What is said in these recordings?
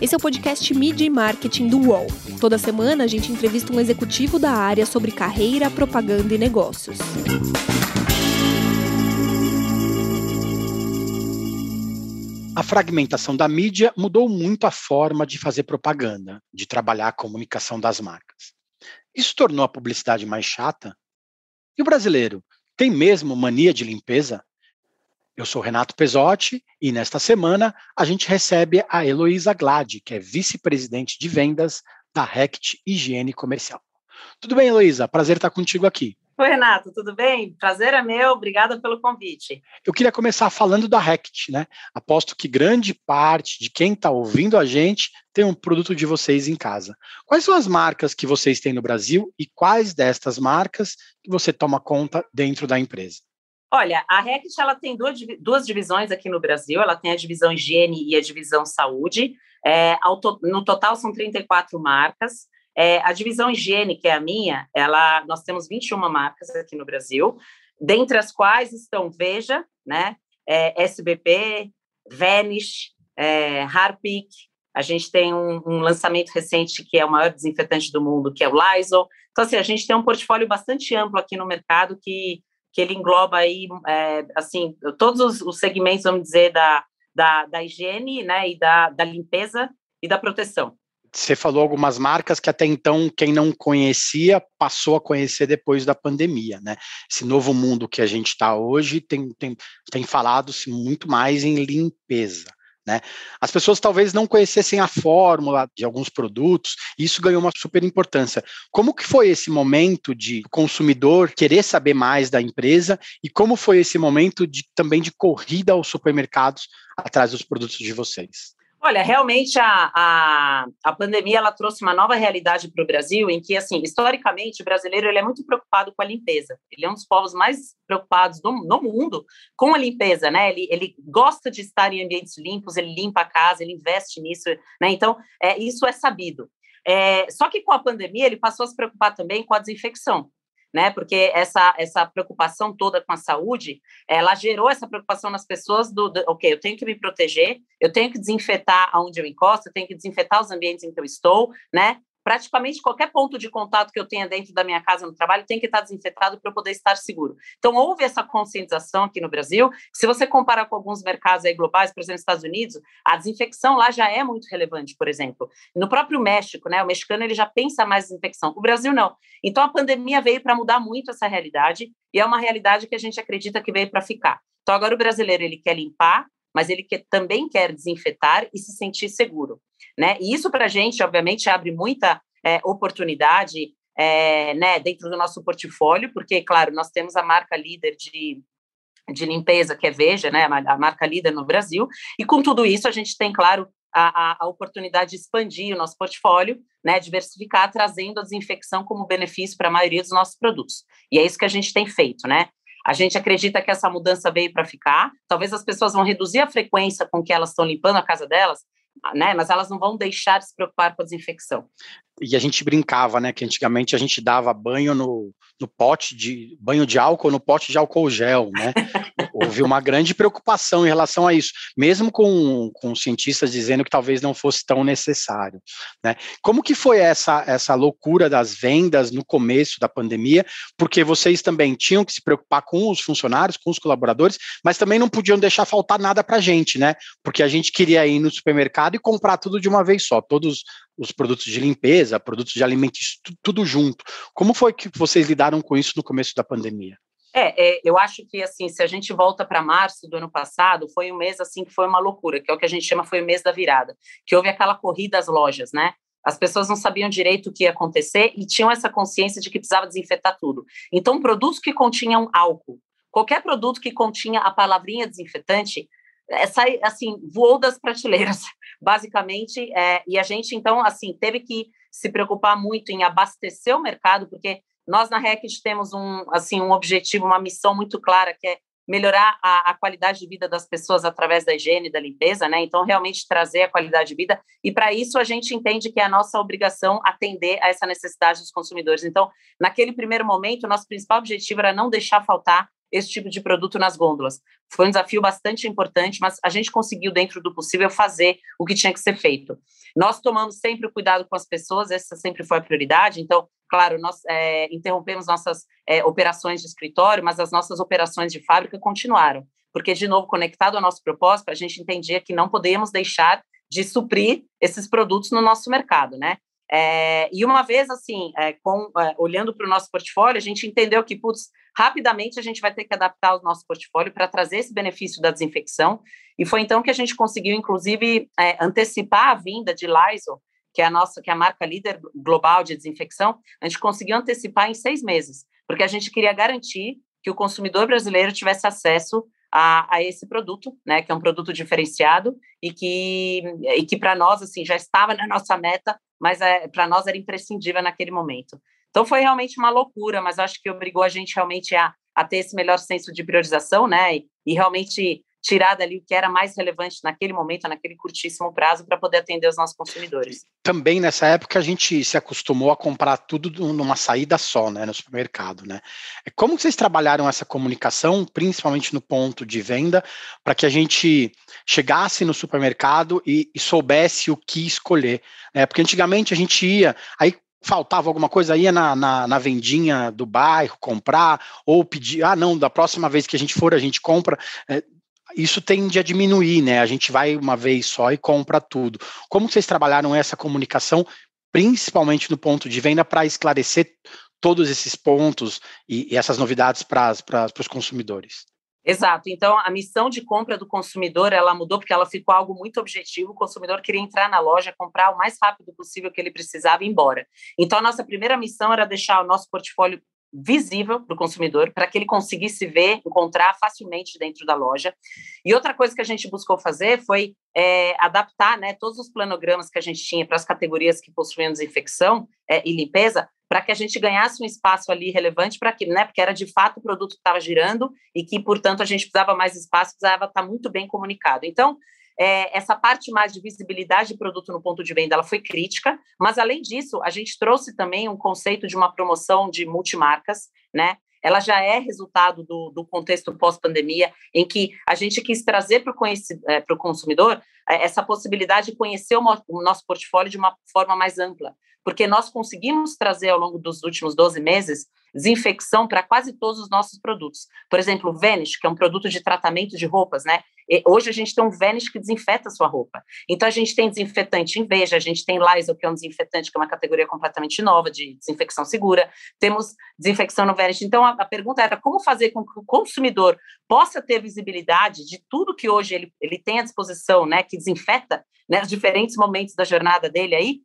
Esse é o podcast Media e Marketing do UOL. Toda semana a gente entrevista um executivo da área sobre carreira, propaganda e negócios. A fragmentação da mídia mudou muito a forma de fazer propaganda, de trabalhar a comunicação das marcas. Isso tornou a publicidade mais chata? E o brasileiro tem mesmo mania de limpeza? Eu sou Renato Pesotti e nesta semana a gente recebe a Heloísa Glad, que é vice-presidente de vendas da Rect Higiene Comercial. Tudo bem, Heloísa? Prazer estar contigo aqui. Oi, Renato, tudo bem? Prazer é meu, obrigada pelo convite. Eu queria começar falando da Rect, né? Aposto que grande parte de quem está ouvindo a gente tem um produto de vocês em casa. Quais são as marcas que vocês têm no Brasil e quais destas marcas que você toma conta dentro da empresa? Olha, a Rect ela tem duas, duas divisões aqui no Brasil. Ela tem a divisão higiene e a divisão saúde. É, to, no total são 34 marcas. É, a divisão higiene, que é a minha, ela, nós temos 21 marcas aqui no Brasil, dentre as quais estão Veja, né, é, SBP, Vanish, é, Harpic. A gente tem um, um, lançamento recente que é o maior desinfetante do mundo, que é o Lysol. Então, assim, a gente tem um portfólio bastante amplo aqui no mercado que que ele engloba aí, é, assim, todos os, os, segmentos, vamos dizer, da, da, da higiene, né, e da, da limpeza e da proteção. Você falou algumas marcas que até então quem não conhecia passou a conhecer depois da pandemia, né? Esse novo mundo que a gente está hoje tem, tem, tem falado-se muito mais em limpeza. Né? As pessoas talvez não conhecessem a fórmula de alguns produtos, e isso ganhou uma super importância. Como que foi esse momento de consumidor querer saber mais da empresa e como foi esse momento de, também de corrida aos supermercados atrás dos produtos de vocês? Olha, realmente a, a, a pandemia ela trouxe uma nova realidade para o Brasil, em que, assim, historicamente, o brasileiro ele é muito preocupado com a limpeza. Ele é um dos povos mais preocupados do, no mundo com a limpeza, né? Ele, ele gosta de estar em ambientes limpos, ele limpa a casa, ele investe nisso, né? Então, é, isso é sabido. É, só que com a pandemia ele passou a se preocupar também com a desinfecção né? Porque essa, essa preocupação toda com a saúde, ela gerou essa preocupação nas pessoas do, do, ok, eu tenho que me proteger, eu tenho que desinfetar aonde eu encosto, eu tenho que desinfetar os ambientes em que eu estou, né? Praticamente qualquer ponto de contato que eu tenha dentro da minha casa no trabalho tem que estar desinfetado para eu poder estar seguro. Então, houve essa conscientização aqui no Brasil. Se você comparar com alguns mercados aí globais, por exemplo, nos Estados Unidos, a desinfecção lá já é muito relevante, por exemplo. No próprio México, né, o mexicano ele já pensa mais em desinfecção. O Brasil não. Então, a pandemia veio para mudar muito essa realidade e é uma realidade que a gente acredita que veio para ficar. Então, agora o brasileiro ele quer limpar, mas ele quer, também quer desinfetar e se sentir seguro. Né? E isso para a gente, obviamente, abre muita é, oportunidade é, né, dentro do nosso portfólio, porque, claro, nós temos a marca líder de, de limpeza, que é Veja, né, a marca líder no Brasil, e com tudo isso a gente tem, claro, a, a, a, oportunidade de expandir o nosso portfólio, né, diversificar, trazendo a desinfecção como benefício para a maioria dos nossos produtos. E é isso que a gente tem feito, né? A gente acredita que essa mudança veio para ficar. Talvez as pessoas vão reduzir a frequência com que elas estão limpando a casa delas, né? Mas elas não vão deixar de se preocupar com a desinfecção. E a gente brincava, né? Que antigamente a gente dava banho no, no pote de banho de álcool no pote de álcool gel, né? Houve uma grande preocupação em relação a isso, mesmo com, com cientistas dizendo que talvez não fosse tão necessário, né? Como que foi essa essa loucura das vendas no começo da pandemia? Porque vocês também tinham que se preocupar com os funcionários, com os colaboradores, mas também não podiam deixar faltar nada para a gente, né? Porque a gente queria ir no supermercado e comprar tudo de uma vez só, todos os produtos de limpeza, produtos de alimentos, tudo junto. Como foi que vocês lidaram com isso no começo da pandemia? É, é, eu acho que assim, se a gente volta para março do ano passado, foi um mês assim que foi uma loucura, que é o que a gente chama foi o mês da virada, que houve aquela corrida às lojas, né? As pessoas não sabiam direito o que ia acontecer e tinham essa consciência de que precisava desinfetar tudo. Então, produtos que continham álcool, qualquer produto que continha a palavrinha desinfetante, essa, assim, voou das prateleiras, basicamente, é, e a gente, então, assim, teve que se preocupar muito em abastecer o mercado, porque nós na Rect temos um, assim, um objetivo, uma missão muito clara, que é melhorar a, a, qualidade de vida das pessoas através da higiene e da limpeza, né? Então, realmente trazer a qualidade de vida. E para isso, a gente entende que é a nossa obrigação atender a essa necessidade dos consumidores. Então, naquele primeiro momento, o nosso principal objetivo era não deixar faltar esse tipo de produto nas gôndolas. Foi um desafio bastante importante, mas a gente conseguiu, dentro do possível, fazer o que tinha que ser feito. Nós tomamos sempre o cuidado com as pessoas, essa sempre foi a prioridade, então, claro, nós é, interrompemos nossas é, operações de escritório, mas as nossas operações de fábrica continuaram, porque, de novo, conectado ao nosso propósito, a gente entendia que não podíamos deixar de suprir esses produtos no nosso mercado, né? É, e uma vez, assim, é, com, é, olhando para o nosso portfólio, a gente entendeu que, putz, rapidamente a gente vai ter que adaptar o nosso portfólio para trazer esse benefício da desinfecção. E foi então que a gente conseguiu, inclusive, é, antecipar a vinda de Lysol, que é a nossa, que é a marca líder global de desinfecção. A gente conseguiu antecipar em seis meses, porque a gente queria garantir que o consumidor brasileiro tivesse acesso a, a, esse produto, né, que é um produto diferenciado e que, e que para nós assim já estava na nossa meta, mas é, para nós era imprescindível naquele momento. Então foi realmente uma loucura, mas acho que obrigou a gente realmente a, a ter esse melhor senso de priorização, né, e, e realmente tirar dali o que era mais relevante naquele momento, naquele curtíssimo prazo, para poder atender os nossos consumidores. Também nessa época a gente se acostumou a comprar tudo numa saída só, né, no supermercado, né? É, como vocês trabalharam essa comunicação, principalmente no ponto de venda, para que a gente chegasse no supermercado e, e soubesse o que escolher? Né? Porque antigamente a gente ia, aí faltava alguma coisa, ia na, na, na, vendinha do bairro comprar, ou pedir, ah, não, da próxima vez que a gente for, a gente compra. É, isso tende a diminuir, né? A gente vai uma vez só e compra tudo. Como vocês trabalharam essa comunicação, principalmente no ponto de venda, para esclarecer todos esses pontos e, e essas novidades para os consumidores? Exato. Então, a missão de compra do consumidor, ela mudou porque ela ficou algo muito objetivo. O consumidor queria entrar na loja, comprar o mais rápido possível que ele precisava e ir embora. Então, a nossa primeira missão era deixar o nosso portfólio visível para o consumidor, para que ele conseguisse ver, encontrar facilmente dentro da loja. E outra coisa que a gente buscou fazer foi é, adaptar né, todos os planogramas que a gente tinha para as categorias que possuíam desinfecção é, e limpeza, para que a gente ganhasse um espaço ali relevante para que, né, porque era de fato o produto que estava girando e que, portanto, a gente precisava mais espaço, precisava estar muito bem comunicado. Então, é, essa parte mais de visibilidade de produto no ponto de venda ela foi crítica, mas além disso, a gente trouxe também um conceito de uma promoção de multimarcas, né? Ela já é resultado do, do contexto pós-pandemia, em que a gente quis trazer para o é, consumidor é, essa possibilidade de conhecer o, o nosso portfólio de uma forma mais ampla, porque nós conseguimos trazer ao longo dos últimos 12 meses desinfecção para quase todos os nossos produtos. Por exemplo, o Vanish, que é um produto de tratamento de roupas, né? Hoje a gente tem um Vanish que desinfeta a sua roupa. Então a gente tem desinfetante em Veja, a gente tem Lysol, que é um desinfetante que é uma categoria completamente nova de desinfecção segura. Temos desinfecção no Vanish. Então a, a pergunta era como fazer com que o consumidor possa ter visibilidade de tudo que hoje ele, ele tem à disposição, né, que desinfeta, né, os diferentes momentos da jornada dele aí,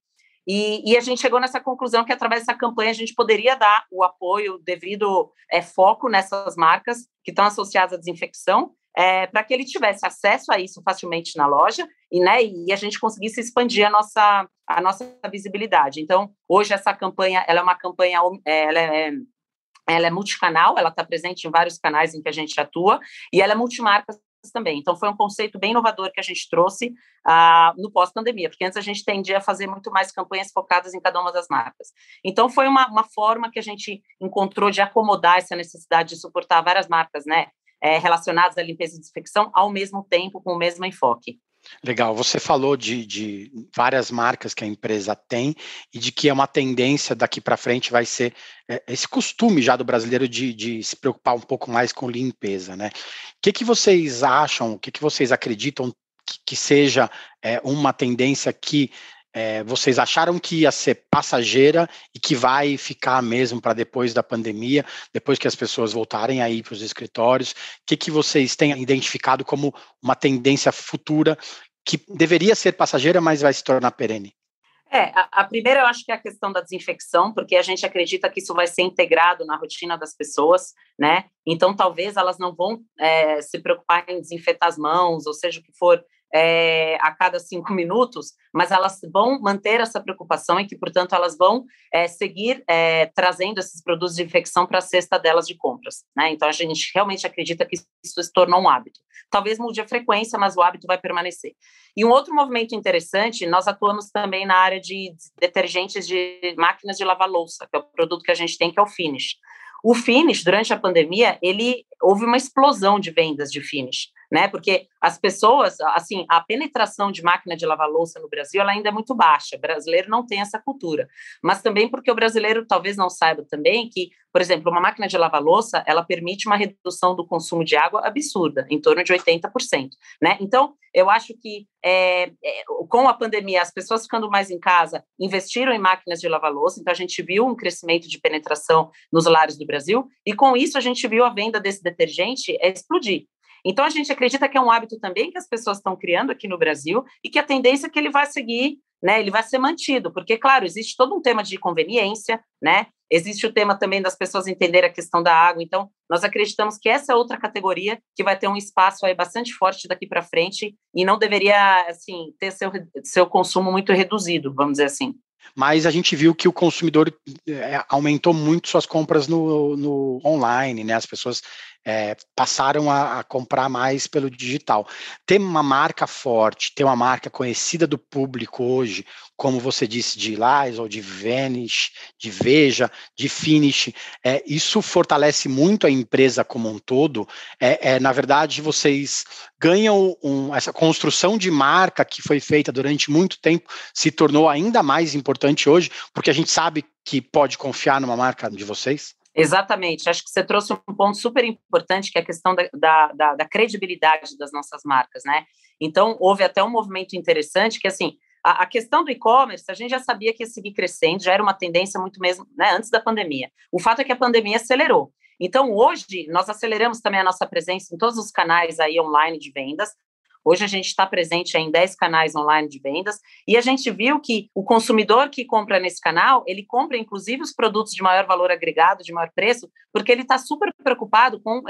e, e, a gente chegou nessa conclusão que, através dessa campanha, a gente poderia dar o apoio devido é, foco nessas marcas que estão associadas à desinfecção, é, para que ele tivesse acesso a isso facilmente na loja e, né, e a gente conseguisse expandir a nossa, a nossa visibilidade. Então, hoje essa campanha, ela é uma campanha, é, ela é, ela é multicanal, ela está presente em vários canais em que a gente atua, e ela é multimarca também. Então, foi um conceito bem inovador que a gente trouxe ah, no pós-pandemia, porque antes a gente tendia a fazer muito mais campanhas focadas em cada uma das marcas. Então, foi uma, uma forma que a gente encontrou de acomodar essa necessidade de suportar várias marcas, né, é, relacionadas à limpeza e desinfecção, ao mesmo tempo, com o mesmo enfoque. Legal, você falou de, de, várias marcas que a empresa tem e de que é uma tendência daqui para frente vai ser é, esse costume já do brasileiro de, de, se preocupar um pouco mais com limpeza, né? O que, que vocês acham, o que, que vocês acreditam que, que seja é, uma tendência que é, vocês acharam que ia ser passageira e que vai ficar mesmo para depois da pandemia, depois que as pessoas voltarem aí para os escritórios? O que, que vocês têm identificado como uma tendência futura que deveria ser passageira, mas vai se tornar perene? É, a, a, primeira eu acho que é a questão da desinfecção, porque a gente acredita que isso vai ser integrado na rotina das pessoas, né? Então, talvez elas não vão é, se preocupar em desinfetar as mãos, ou seja o que for, é, a cada cinco minutos, mas elas vão manter essa preocupação e que, portanto, elas vão é, seguir é, trazendo esses produtos de infecção para a cesta delas de compras. Né? Então, a gente realmente acredita que isso se tornou um hábito. Talvez mude a frequência, mas o hábito vai permanecer. E um outro movimento interessante, nós atuamos também na área de detergentes de máquinas de lavar louça, que é o produto que a gente tem, que é o Finish. O finish, durante a pandemia, ele houve uma explosão de vendas de finish, né? Porque as pessoas, assim, a penetração de máquina de lavar louça no Brasil ela ainda é muito baixa. O brasileiro não tem essa cultura. Mas também porque o brasileiro talvez não saiba também que, por exemplo, uma máquina de lavar louça, ela permite uma redução do consumo de água absurda, em torno de 80%, né? Então, eu acho que é, é, com a pandemia, as pessoas ficando mais em casa investiram em máquinas de lavar louça, então a gente viu um crescimento de penetração nos lares do Brasil, e com isso a gente viu a venda desse detergente explodir. Então, a gente acredita que é um hábito também que as pessoas estão criando aqui no Brasil e que a tendência é que ele vai seguir, né, ele vai ser mantido, porque, claro, existe todo um tema de conveniência, né, existe o tema também das pessoas entenderem a questão da água, então, nós acreditamos que essa é outra categoria que vai ter um espaço aí bastante forte daqui para frente e não deveria, assim, ter seu, seu consumo muito reduzido, vamos dizer assim mas a gente viu que o consumidor é, aumentou muito suas compras no, no online, né? As pessoas é, passaram a, a, comprar mais pelo digital. Ter uma marca forte, ter uma marca conhecida do público hoje, como você disse, de Lysol, de Vanish, de Veja, de Finish, é, isso fortalece muito a empresa como um todo. É, é na verdade, vocês ganham um, essa construção de marca que foi feita durante muito tempo, se tornou ainda mais importante hoje, porque a gente sabe que pode confiar numa marca de vocês? Exatamente, acho que você trouxe um ponto super importante, que é a questão da, da, da, credibilidade das nossas marcas, né? Então, houve até um movimento interessante, que assim, a, a questão do e-commerce, a gente já sabia que ia seguir crescendo, já era uma tendência muito mesmo, né, antes da pandemia. O fato é que a pandemia acelerou. Então, hoje, nós aceleramos também a nossa presença em todos os canais aí online de vendas, Hoje a gente está presente em 10 canais online de vendas e a gente viu que o consumidor que compra nesse canal, ele compra inclusive os produtos de maior valor agregado, de maior preço, porque ele está super preocupado com,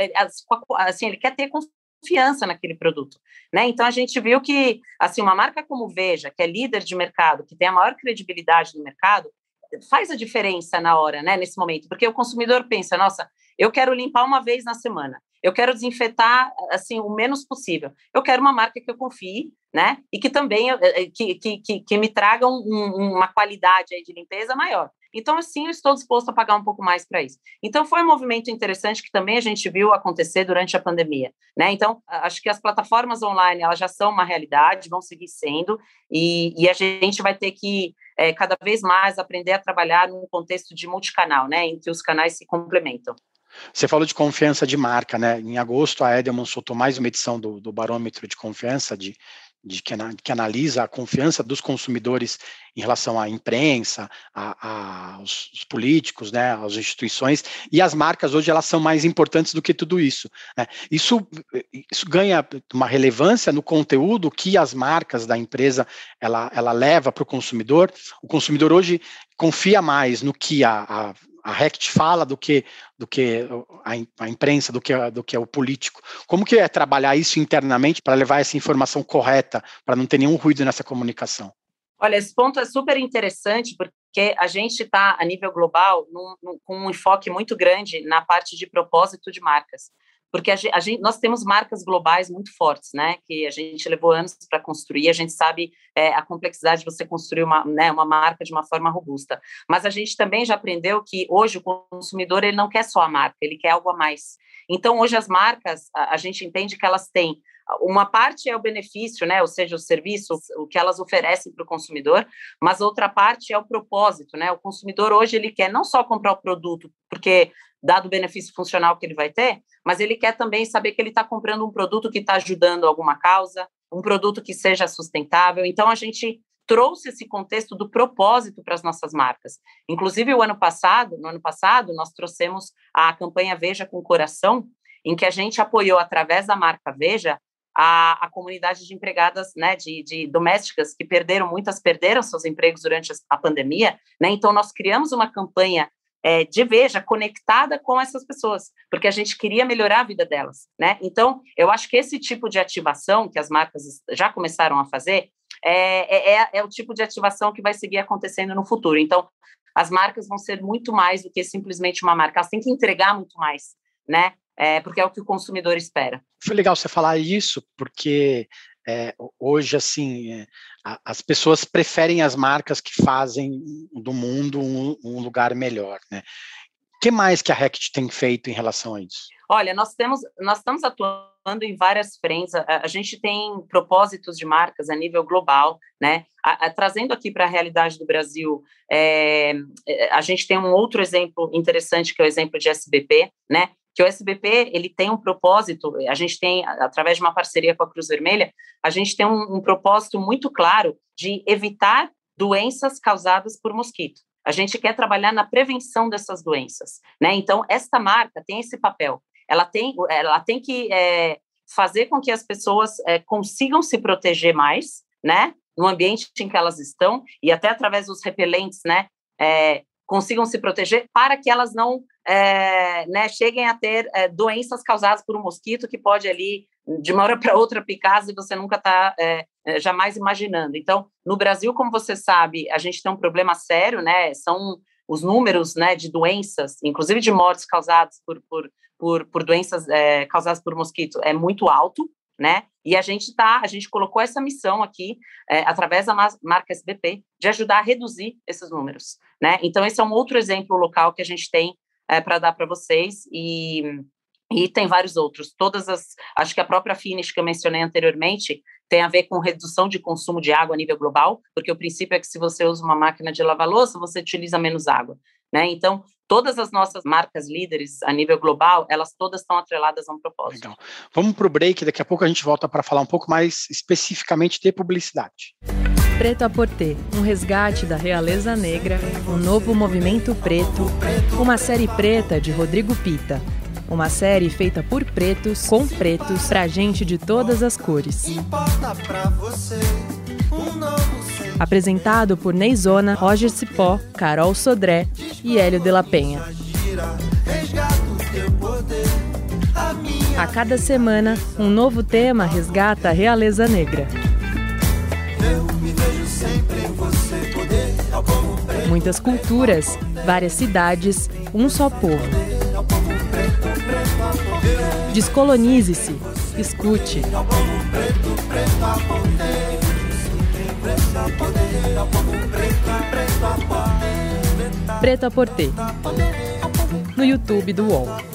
assim, ele quer ter confiança naquele produto, né? Então a gente viu que, assim, uma marca como Veja, que é líder de mercado, que tem a maior credibilidade no mercado, faz a diferença na hora, né, nesse momento, porque o consumidor pensa, nossa, eu quero limpar uma vez na semana. Eu quero desinfetar assim o menos possível. Eu quero uma marca que eu confie, né? E que também eh, que, que, que me traga um, uma qualidade de limpeza maior. Então, assim, eu estou disposto a pagar um pouco mais para isso. Então, foi um movimento interessante que também a gente viu acontecer durante a pandemia, né? Então, acho que as plataformas online, elas já são uma realidade, vão seguir sendo, e, e a gente vai ter que é, cada vez mais aprender a trabalhar num contexto de multicanal, né? Em que os canais se complementam. Você falou de confiança de marca, né? Em agosto, a Edelman soltou mais uma edição do, do barômetro de confiança, de, de que, que, analisa a confiança dos consumidores em relação à imprensa, a, a, aos, políticos, né, às instituições, e as marcas hoje elas são mais importantes do que tudo isso. Né? Isso, isso ganha uma relevância no conteúdo que as marcas da empresa ela, ela leva para o consumidor. O consumidor hoje confia mais no que a, a a RECT fala do que do que a, imprensa, do que, do que é o político. Como que é trabalhar isso internamente para levar essa informação correta, para não ter nenhum ruído nessa comunicação? Olha, esse ponto é super interessante, porque a gente está, a nível global, num, num, com um enfoque muito grande na parte de propósito de marcas porque a gente, a gente, nós temos marcas globais muito fortes, né? Que a gente levou anos para construir. A gente sabe é, a complexidade de você construir uma, né, uma marca de uma forma robusta. Mas a gente também já aprendeu que hoje o consumidor ele não quer só a marca, ele quer algo a mais. Então hoje as marcas a, a gente entende que elas têm uma parte é o benefício, né, ou seja, o serviço, o que elas oferecem para o consumidor, mas outra parte é o propósito, né? O consumidor hoje ele quer não só comprar o produto, porque dado o benefício funcional que ele vai ter, mas ele quer também saber que ele está comprando um produto que está ajudando alguma causa, um produto que seja sustentável. Então, a gente trouxe esse contexto do propósito para as nossas marcas. Inclusive, o ano passado, no ano passado, nós trouxemos a campanha Veja com Coração, em que a gente apoiou, através da marca Veja, a, a comunidade de empregadas, né, de, de, domésticas que perderam, muitas perderam seus empregos durante a pandemia, né, então nós criamos uma campanha é, de Veja conectada com essas pessoas, porque a gente queria melhorar a vida delas, né? Então, eu acho que esse tipo de ativação que as marcas já começaram a fazer é, é, é, é o tipo de ativação que vai seguir acontecendo no futuro. Então, as marcas vão ser muito mais do que simplesmente uma marca, elas têm que entregar muito mais, né? É, porque é o que o consumidor espera. Foi legal você falar isso, porque é, hoje, assim, é, a, as pessoas preferem as marcas que fazem do mundo um, um lugar melhor, né? que mais que a Rect tem feito em relação a isso? Olha, nós temos, nós estamos atuando em várias frentes. A, a gente tem propósitos de marcas a nível global, né? A, trazendo aqui para a realidade do Brasil, é, a gente tem um outro exemplo interessante que é o exemplo de SBP, né? Que o SBP ele tem um propósito, a gente tem, através de uma parceria com a Cruz Vermelha, a gente tem um, um propósito muito claro de evitar doenças causadas por mosquito. A gente quer trabalhar na prevenção dessas doenças, né? Então, esta marca tem esse papel. Ela tem, ela tem que é, fazer com que as pessoas é, consigam se proteger mais, né? No ambiente em que elas estão e até através dos repelentes, né? É, consigam se proteger para que elas não é, né, cheguem a ter é, doenças causadas por um mosquito que pode ali, de uma hora para outra, picar e você nunca está é, é, jamais imaginando. Então, no Brasil, como você sabe, a gente tem um problema sério, né? São os números né, de doenças, inclusive de mortes causadas por, por, por, por doenças é, causadas por mosquito, é muito alto, né? E a gente tá, a gente colocou essa missão aqui é, através da marca SBP de ajudar a reduzir esses números, né? Então esse é um outro exemplo local que a gente tem é, para dar para vocês e e tem vários outros. Todas as, acho que a própria Finish que eu mencionei anteriormente tem a ver com redução de consumo de água a nível global, porque o princípio é que se você usa uma máquina de lavar louça, você utiliza menos água, né? Então, todas as nossas marcas líderes a nível global, elas todas estão atreladas a um propósito. Legal. Vamos para o break, daqui a pouco a gente volta para falar um pouco mais especificamente de publicidade. Preto a Porter, um resgate da realeza negra, um novo movimento preto, uma série preta de Rodrigo Pita. Uma série feita por pretos, com pretos, pra gente de todas as cores. Apresentado por Neizona, Roger Cipó, Carol Sodré e Hélio de la Penha. A cada semana, um novo tema resgata a realeza negra. Muitas culturas, várias cidades, um só povo. Descolonize-se. Escute. Preto a Porter. No YouTube do UOL.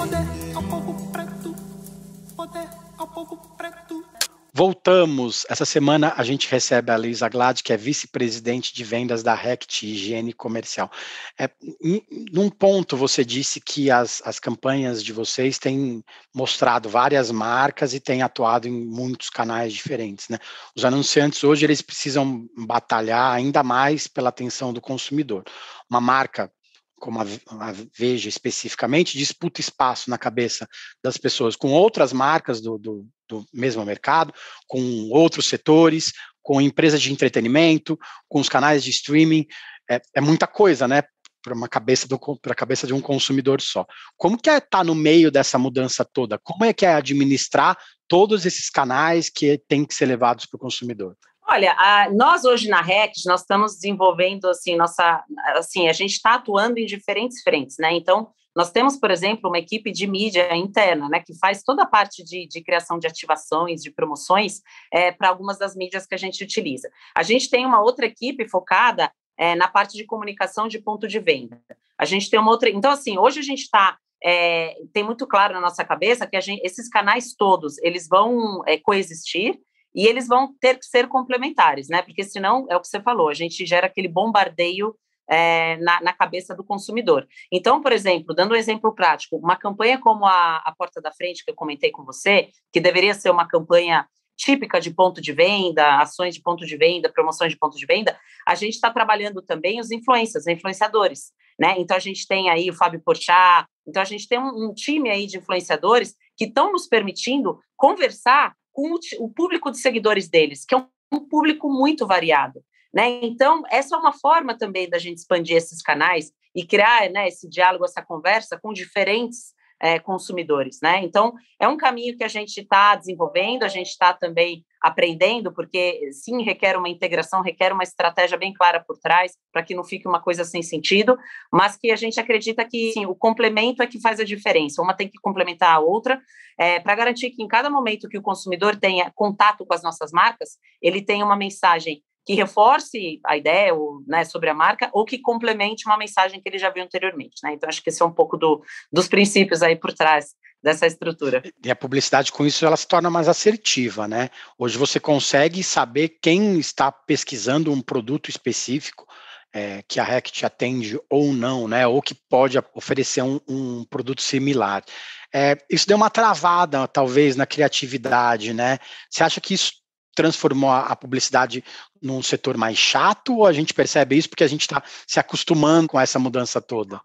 Voltamos. Essa semana a gente recebe a Luísa Glad, que é vice-presidente de vendas da Rect Higiene Comercial. É, em, num ponto você disse que as, as campanhas de vocês têm mostrado várias marcas e têm atuado em muitos canais diferentes. Né? Os anunciantes hoje eles precisam batalhar ainda mais pela atenção do consumidor. Uma marca como a, a, Veja especificamente, disputa espaço na cabeça das pessoas com outras marcas do, do, do mesmo mercado, com outros setores, com empresas de entretenimento, com os canais de streaming. É, é muita coisa, né? Para uma cabeça para a cabeça de um consumidor só. Como que é estar tá no meio dessa mudança toda? Como é que é administrar todos esses canais que têm que ser levados para o consumidor? Olha, a, nós hoje na REC, nós estamos desenvolvendo, assim, nossa, assim, a gente está atuando em diferentes frentes, né? Então, nós temos, por exemplo, uma equipe de mídia interna, né, que faz toda a parte de, de criação de ativações, de promoções, é, para algumas das mídias que a gente utiliza. A gente tem uma outra equipe focada é, na parte de comunicação de ponto de venda. A gente tem uma outra. Então, assim, hoje a gente está é, tem muito claro na nossa cabeça que gente, esses canais todos eles vão é, coexistir e eles vão ter que ser complementares, né? Porque senão, é o que você falou, a gente gera aquele bombardeio é, na, na, cabeça do consumidor. Então, por exemplo, dando um exemplo prático, uma campanha como a, a Porta da Frente, que eu comentei com você, que deveria ser uma campanha típica de ponto de venda, ações de ponto de venda, promoções de ponto de venda, a gente está trabalhando também os influencers, influenciadores, né? Então a gente tem aí o Fábio Porchat, então a gente tem um, um time aí de influenciadores que estão nos permitindo conversar com o público de seguidores deles, que é um público muito variado. Né? Então, essa é uma forma também da gente expandir esses canais e criar né, esse diálogo, essa conversa com diferentes é, consumidores, né? Então, é um caminho que a gente está desenvolvendo, a gente está também aprendendo, porque sim, requer uma integração, requer uma estratégia bem clara por trás, para que não fique uma coisa sem sentido, mas que a gente acredita que sim, o complemento é que faz a diferença, uma tem que complementar a outra, é, para garantir que em cada momento que o consumidor tenha contato com as nossas marcas, ele tenha uma mensagem que reforce a ideia ou, né, sobre a marca ou que complemente uma mensagem que ele já viu anteriormente. Né? Então, acho que esse é um pouco do, dos princípios aí por trás dessa estrutura. E a publicidade com isso ela se torna mais assertiva, né? Hoje você consegue saber quem está pesquisando um produto específico é, que a Rect atende ou não, né? Ou que pode oferecer um, um produto similar. É, isso deu uma travada, talvez, na criatividade, né? Você acha que isso transformou a, a publicidade num setor mais chato ou a gente percebe isso porque a gente está se acostumando com essa mudança toda?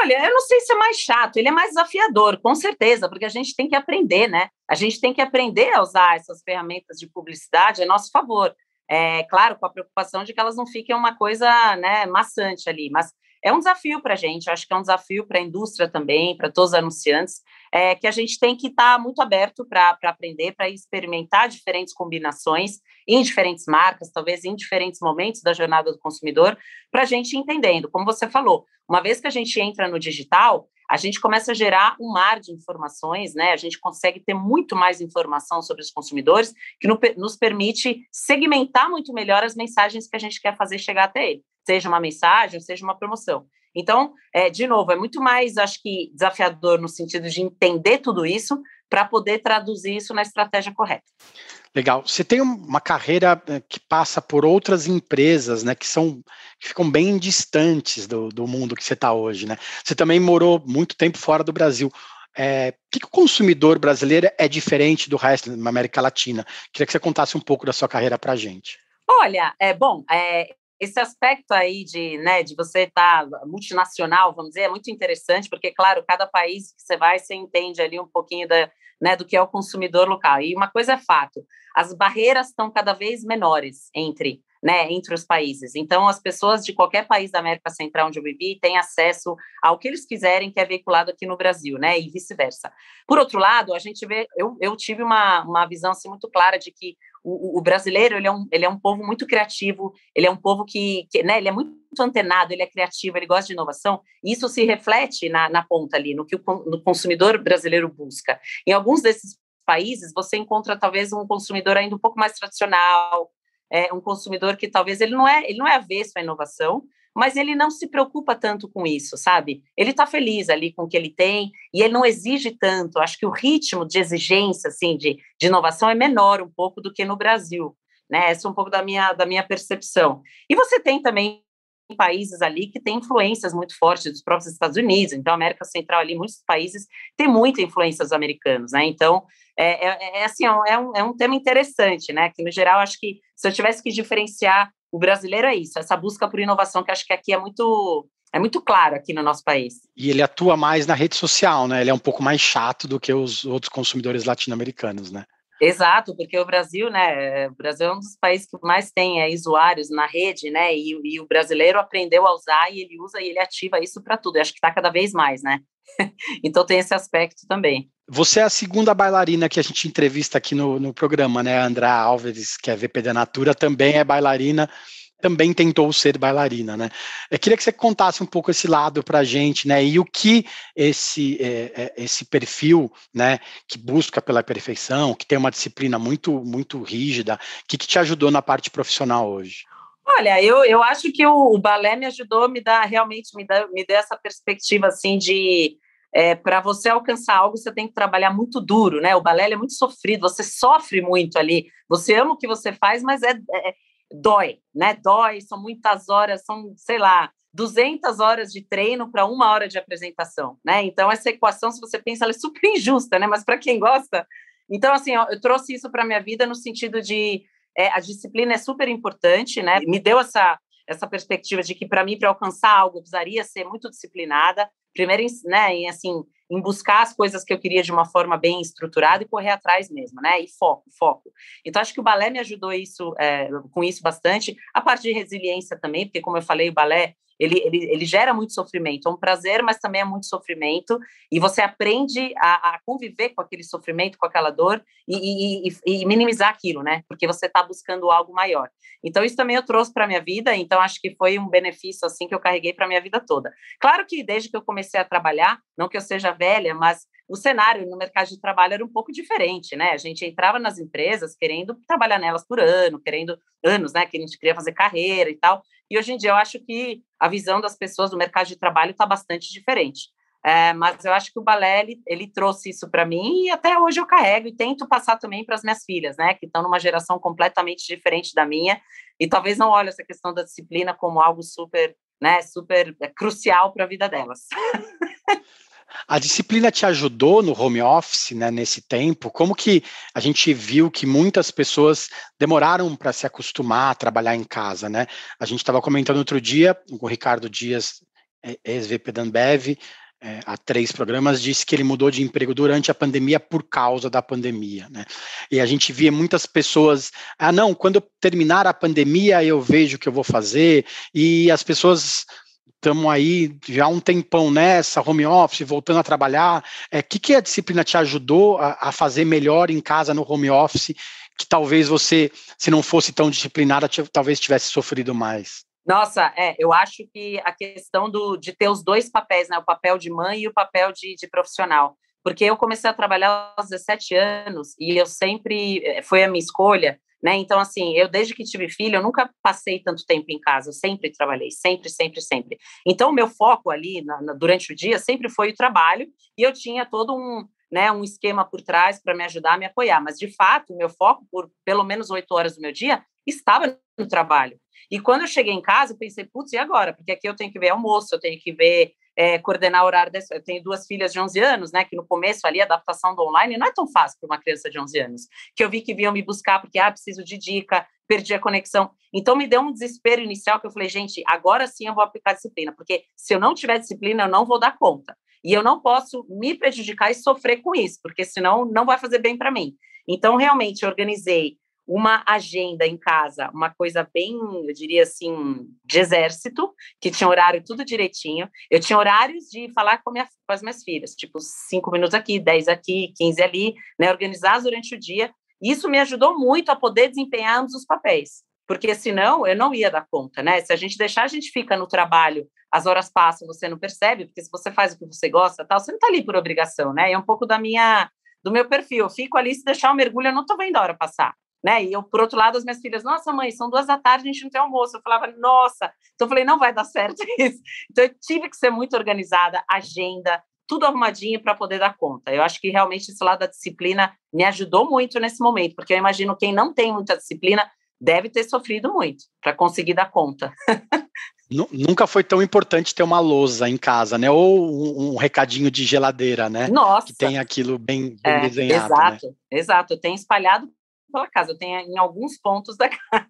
Olha, eu não sei se é mais chato, ele é mais desafiador, com certeza, porque a gente tem que aprender, né? A gente tem que aprender a usar essas ferramentas de publicidade a nosso favor. É claro, com a preocupação de que elas não fiquem uma coisa né, maçante ali, mas é um desafio para a gente, acho que é um desafio para a indústria também, para todos os anunciantes, é, que a gente tem que estar tá muito aberto para aprender, para experimentar diferentes combinações em diferentes marcas, talvez em diferentes momentos da jornada do consumidor, para a gente entendendo. Como você falou, uma vez que a gente entra no digital, a gente começa a gerar um mar de informações, né? A gente consegue ter muito mais informação sobre os consumidores, que nos permite segmentar muito melhor as mensagens que a gente quer fazer chegar até ele seja uma mensagem, seja uma promoção. Então, é, de novo, é muito mais, acho que, desafiador no sentido de entender tudo isso para poder traduzir isso na estratégia correta. Legal. Você tem uma carreira é, que passa por outras empresas, né, que são que ficam bem distantes do, do mundo que você está hoje, né? Você também morou muito tempo fora do Brasil. É, o que, que o consumidor brasileiro é diferente do resto da América Latina? Queria que você contasse um pouco da sua carreira para a gente. Olha, é bom. É, esse aspecto aí de, né, de você estar tá multinacional, vamos dizer, é muito interessante, porque, claro, cada país que você vai, você entende ali um pouquinho da, né, do que é o consumidor local. E uma coisa é fato, as barreiras estão cada vez menores entre né, entre os países. Então, as pessoas de qualquer país da América Central onde eu vivi têm acesso ao que eles quiserem que é veiculado aqui no Brasil, né, e vice-versa. Por outro lado, a gente vê, eu, eu tive uma, uma visão assim, muito clara de que o, o, brasileiro ele é, um, ele é um povo muito criativo, ele é um povo que, que né, ele é muito antenado, ele é criativo, ele gosta de inovação, e isso se reflete na, na ponta ali, no que o no consumidor brasileiro busca. Em alguns desses países, você encontra talvez um consumidor ainda um pouco mais tradicional, é, um consumidor que talvez ele não é ele não é avesso à inovação, mas ele não se preocupa tanto com isso, sabe? Ele está feliz ali com o que ele tem e ele não exige tanto. Acho que o ritmo de exigência, assim, de, de inovação é menor um pouco do que no Brasil, né? Essa é um pouco da minha, da minha percepção. E você tem também países ali que têm influências muito fortes dos próprios Estados Unidos, então América Central ali, muitos países têm muita influência dos americanos, né? Então, é, é, é assim, é um, é um tema interessante, né? Que no geral, acho que se eu tivesse que diferenciar o brasileiro é isso, essa busca por inovação que acho que aqui é muito é muito claro aqui no nosso país. E ele atua mais na rede social, né? Ele é um pouco mais chato do que os outros consumidores latino-americanos, né? Exato, porque o Brasil, né? O Brasil é um dos países que mais tem é, usuários na rede, né? E, e, o brasileiro aprendeu a usar e ele usa e ele ativa isso para tudo. Eu acho que está cada vez mais, né? então tem esse aspecto também. Você é a segunda bailarina que a gente entrevista aqui no, no programa, né? A André Alves, que é VP da Natura, também é bailarina também tentou ser bailarina, né? Eu queria que você contasse um pouco esse lado para a gente, né? E o que esse é, é, esse perfil, né, que busca pela perfeição, que tem uma disciplina muito muito rígida, o que, que te ajudou na parte profissional hoje? Olha, eu, eu acho que o, o balé me ajudou, me dá realmente me dá, me dá essa perspectiva assim de é, para você alcançar algo, você tem que trabalhar muito duro, né? O balé é muito sofrido, você sofre muito ali. Você ama o que você faz, mas é, é dói, né? Dói, são muitas horas, são, sei lá, 200 horas de treino para uma hora de apresentação, né? Então, essa equação, se você pensa, ela é super injusta, né? Mas para quem gosta. Então, assim, eu trouxe isso para minha vida no sentido de é, a disciplina é super importante, né? Me deu essa, essa perspectiva de que, para mim, para alcançar algo, eu precisaria ser muito disciplinada. Primeiro, né, em, assim, em buscar as coisas que eu queria de uma forma bem estruturada e correr atrás mesmo, né? E foco, foco. Então, acho que o balé me ajudou isso, é, com isso bastante. A parte de resiliência também, porque, como eu falei, o balé ele, ele, ele gera muito sofrimento. É um prazer, mas também é muito sofrimento. E você aprende a, a conviver com aquele sofrimento, com aquela dor e, e, e, e minimizar aquilo, né? Porque você está buscando algo maior. Então, isso também eu trouxe para a minha vida. Então, acho que foi um benefício, assim, que eu carreguei para a minha vida toda. Claro que desde que eu comecei a trabalhar, não que eu seja velha, mas o cenário no mercado de trabalho era um pouco diferente, né? A gente entrava nas empresas querendo trabalhar nelas por ano, querendo anos, né? Que a gente queria fazer carreira e tal. E hoje em dia eu acho que a visão das pessoas do mercado de trabalho está bastante diferente. É, mas eu acho que o balé ele, ele trouxe isso para mim e até hoje eu carrego e tento passar também para as minhas filhas, né? Que estão numa geração completamente diferente da minha e talvez não olhem essa questão da disciplina como algo super, né? Super é, crucial para a vida delas. A disciplina te ajudou no home office, né, nesse tempo? Como que a gente viu que muitas pessoas demoraram para se acostumar a trabalhar em casa, né? A gente estava comentando outro dia o Ricardo Dias, é, ex-VP da Ambev, é, há três programas, disse que ele mudou de emprego durante a pandemia por causa da pandemia, né? E a gente via muitas pessoas, ah, não, quando terminar a pandemia eu vejo o que eu vou fazer, e as pessoas estamos aí já há um tempão nessa, home office, voltando a trabalhar. O é, que, que a disciplina te ajudou a, a, fazer melhor em casa no home office, que talvez você, se não fosse tão disciplinada, talvez tivesse sofrido mais? Nossa, é, eu acho que a questão do, de ter os dois papéis, né, o papel de mãe e o papel de, de profissional, porque eu comecei a trabalhar aos 17 anos e eu sempre, eh, foi a minha escolha, né? Então, assim, eu desde que tive filho, eu nunca passei tanto tempo em casa, eu sempre trabalhei, sempre, sempre, sempre. Então, o meu foco ali na, na, durante o dia sempre foi o trabalho e eu tinha todo um, né, um esquema por trás para me ajudar me apoiar. Mas, de fato, o meu foco, por pelo menos oito horas do meu dia, estava no trabalho. E quando eu cheguei em casa, eu pensei, putz, e agora? Porque aqui eu tenho que ver almoço, eu tenho que ver é, coordenar o horário. Desse, eu tenho duas filhas de 11 anos, né? Que no começo ali, a adaptação do online não é tão fácil para uma criança de 11 anos. Que eu vi que vinham me buscar porque, ah, preciso de dica, perdi a conexão. Então, me deu um desespero inicial que eu falei, gente, agora sim eu vou aplicar disciplina, porque se eu não tiver disciplina, eu não vou dar conta. E eu não posso me prejudicar e sofrer com isso, porque senão não vai fazer bem para mim. Então, realmente, eu organizei uma agenda em casa, uma coisa bem, eu diria assim, de exército, que tinha horário tudo direitinho. Eu tinha horários de falar com, minha, com as minhas filhas, tipo, cinco minutos aqui, dez aqui, quinze ali, né, durante o dia. Isso me ajudou muito a poder desempenhar ambos os papéis, porque senão eu não ia dar conta, né? Se a gente deixar, a gente fica no trabalho, as horas passam, você não percebe, porque se você faz o que você gosta, tal, você não está ali por obrigação, né? É um pouco da minha do meu perfil. Eu fico ali, se deixar o mergulho, eu não estou vendo a hora passar né? E eu, por outro lado, as minhas filhas, nossa, mãe, são duas da tarde, a gente não tem almoço. Eu falava, nossa. Então eu falei, não vai dar certo isso. Então eu tive que ser muito organizada, agenda, tudo arrumadinho para poder dar conta. Eu acho que realmente esse lado da disciplina me ajudou muito nesse momento, porque eu imagino quem não tem muita disciplina deve ter sofrido muito para conseguir dar conta. Nunca foi tão importante ter uma lousa em casa, né? Ou um, um recadinho de geladeira, né? Nossa! Que tem aquilo bem, bem é, desenhado. Exato, né? exato. Eu tenho espalhado pela casa, eu tenho em alguns pontos da casa.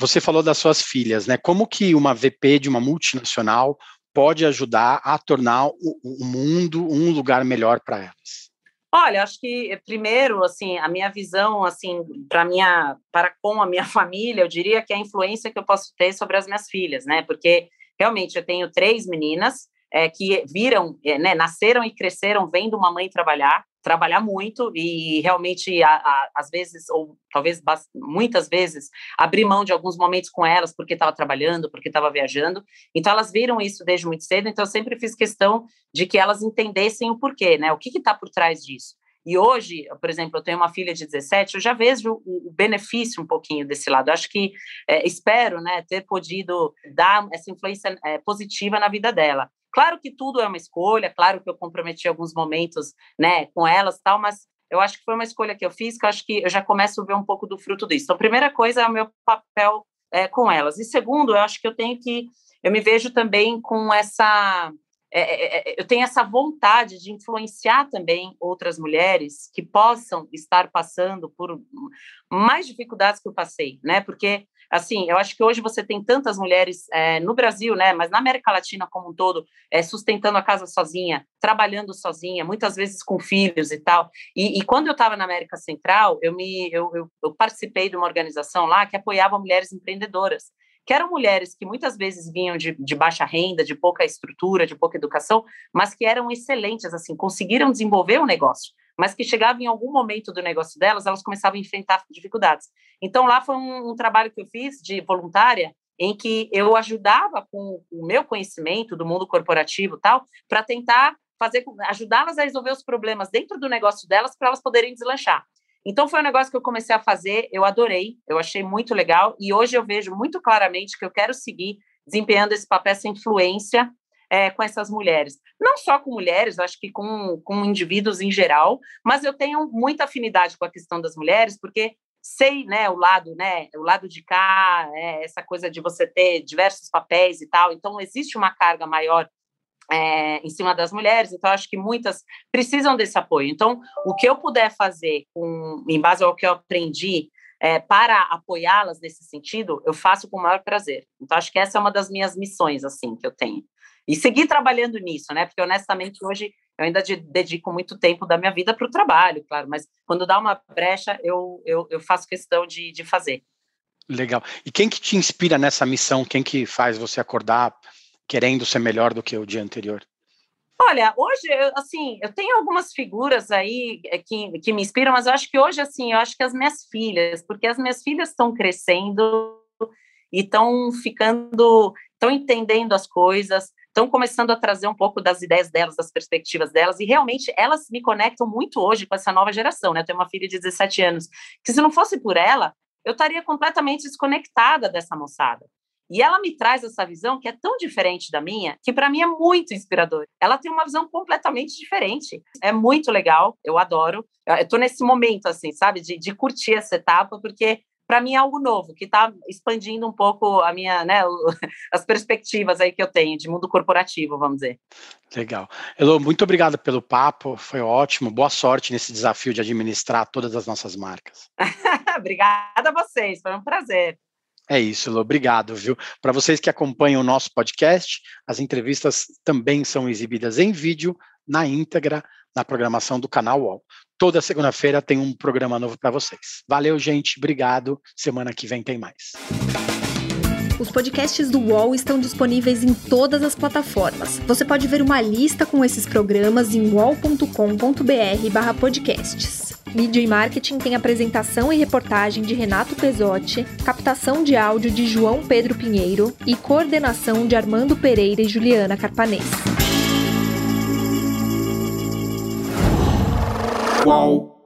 Você falou das suas filhas, né? Como que uma VP de uma multinacional pode ajudar a tornar o, o mundo um lugar melhor para elas? Olha, acho que primeiro, assim, a minha visão, assim, para minha, para com a minha família, eu diria que é a influência que eu posso ter sobre as minhas filhas, né? Porque realmente eu tenho três meninas é, que viram, é, né, nasceram e cresceram vendo uma mãe trabalhar trabalhar muito e realmente, a, a, às vezes, ou talvez muitas vezes, abrir mão de alguns momentos com elas porque estava trabalhando, porque estava viajando. Então, elas viram isso desde muito cedo, então eu sempre fiz questão de que elas entendessem o porquê, né? O que está por trás disso. E hoje, por exemplo, eu tenho uma filha de 17, eu já vejo o, benefício um pouquinho desse lado. Eu acho que, é, espero, né, ter podido dar essa influência é, positiva na vida dela. Claro que tudo é uma escolha, claro que eu comprometi alguns momentos, né, com elas tal, mas eu acho que foi uma escolha que eu fiz, que eu acho que eu já começo a ver um pouco do fruto disso. Então, a primeira coisa é o meu papel é, com elas. E segundo, eu acho que eu tenho que, eu me vejo também com essa, é, é, é eu tenho essa vontade de influenciar também outras mulheres que possam estar passando por mais dificuldades que eu passei, né? Porque assim, eu acho que hoje você tem tantas mulheres é, no Brasil, né, mas na América Latina como um todo, é, sustentando a casa sozinha, trabalhando sozinha, muitas vezes com filhos e tal. E, e quando eu estava na América Central, eu me eu, eu, eu participei de uma organização lá que apoiava mulheres empreendedoras que eram mulheres que muitas vezes vinham de, de baixa renda, de pouca estrutura, de pouca educação, mas que eram excelentes, assim, conseguiram desenvolver o um negócio mas que chegava em algum momento do negócio delas, elas começavam a enfrentar dificuldades. Então, lá foi um, um trabalho que eu fiz de voluntária, em que eu ajudava com o meu conhecimento do mundo corporativo tal, para tentar fazer ajudá-las a resolver os problemas dentro do negócio delas para elas poderem deslanchar. Então foi um negócio que eu comecei a fazer, eu adorei, eu achei muito legal e hoje eu vejo muito claramente que eu quero seguir desempenhando esse papel, essa influência é, com essas mulheres. Não só com mulheres, acho que com, com indivíduos em geral, mas eu tenho muita afinidade com a questão das mulheres, porque sei, né, o lado, né, o lado de cá, é, essa coisa de você ter diversos papéis e tal, então existe uma carga maior é, em cima das mulheres, então acho que muitas precisam desse apoio. Então, o que eu puder fazer com, em base ao que eu aprendi é, para apoiá-las nesse sentido, eu faço com o maior prazer. Então, acho que essa é uma das minhas missões, assim, que eu tenho. E seguir trabalhando nisso, né? Porque, honestamente, hoje eu ainda dedico muito tempo da minha vida para o trabalho, claro, mas quando dá uma brecha, eu, eu, eu faço questão de, de fazer. Legal. E quem que te inspira nessa missão? Quem que faz você acordar querendo ser melhor do que o dia anterior? Olha, hoje, assim, eu tenho algumas figuras aí eh, que, que me inspiram, mas eu acho que hoje, assim, eu acho que as minhas filhas, porque as minhas filhas estão crescendo e estão ficando, estão entendendo as coisas, estão começando a trazer um pouco das ideias delas, das perspectivas delas, e realmente elas me conectam muito hoje com essa nova geração, né? Eu tenho uma filha de 17 anos, que se não fosse por ela, eu estaria completamente desconectada dessa moçada. E ela me traz essa visão que é tão diferente da minha, que para mim é muito inspirador. Ela tem uma visão completamente diferente. É muito legal, eu adoro. Eu estou nesse momento, assim, sabe, de, de curtir essa etapa, porque para mim é algo novo, que está expandindo um pouco a minha, né, as perspectivas aí que eu tenho de mundo corporativo, vamos dizer. Legal. Elo, muito obrigado pelo papo, foi ótimo. Boa sorte nesse desafio de administrar todas as nossas marcas. Obrigada a vocês, foi um prazer. É isso, Elo, obrigado, viu? Para vocês que acompanham o nosso podcast, as entrevistas também são exibidas em vídeo, na íntegra, na programação do canal UOL. Toda segunda-feira tem um programa novo para vocês. Valeu, gente. Obrigado. Semana que vem tem mais. Os podcasts do UOL estão disponíveis em todas as plataformas. Você pode ver uma lista com esses programas em wall.com.br/podcasts. Mídia e Marketing tem apresentação e reportagem de Renato Pesotti, captação de áudio de João Pedro Pinheiro e coordenação de Armando Pereira e Juliana Carpanês. Qual?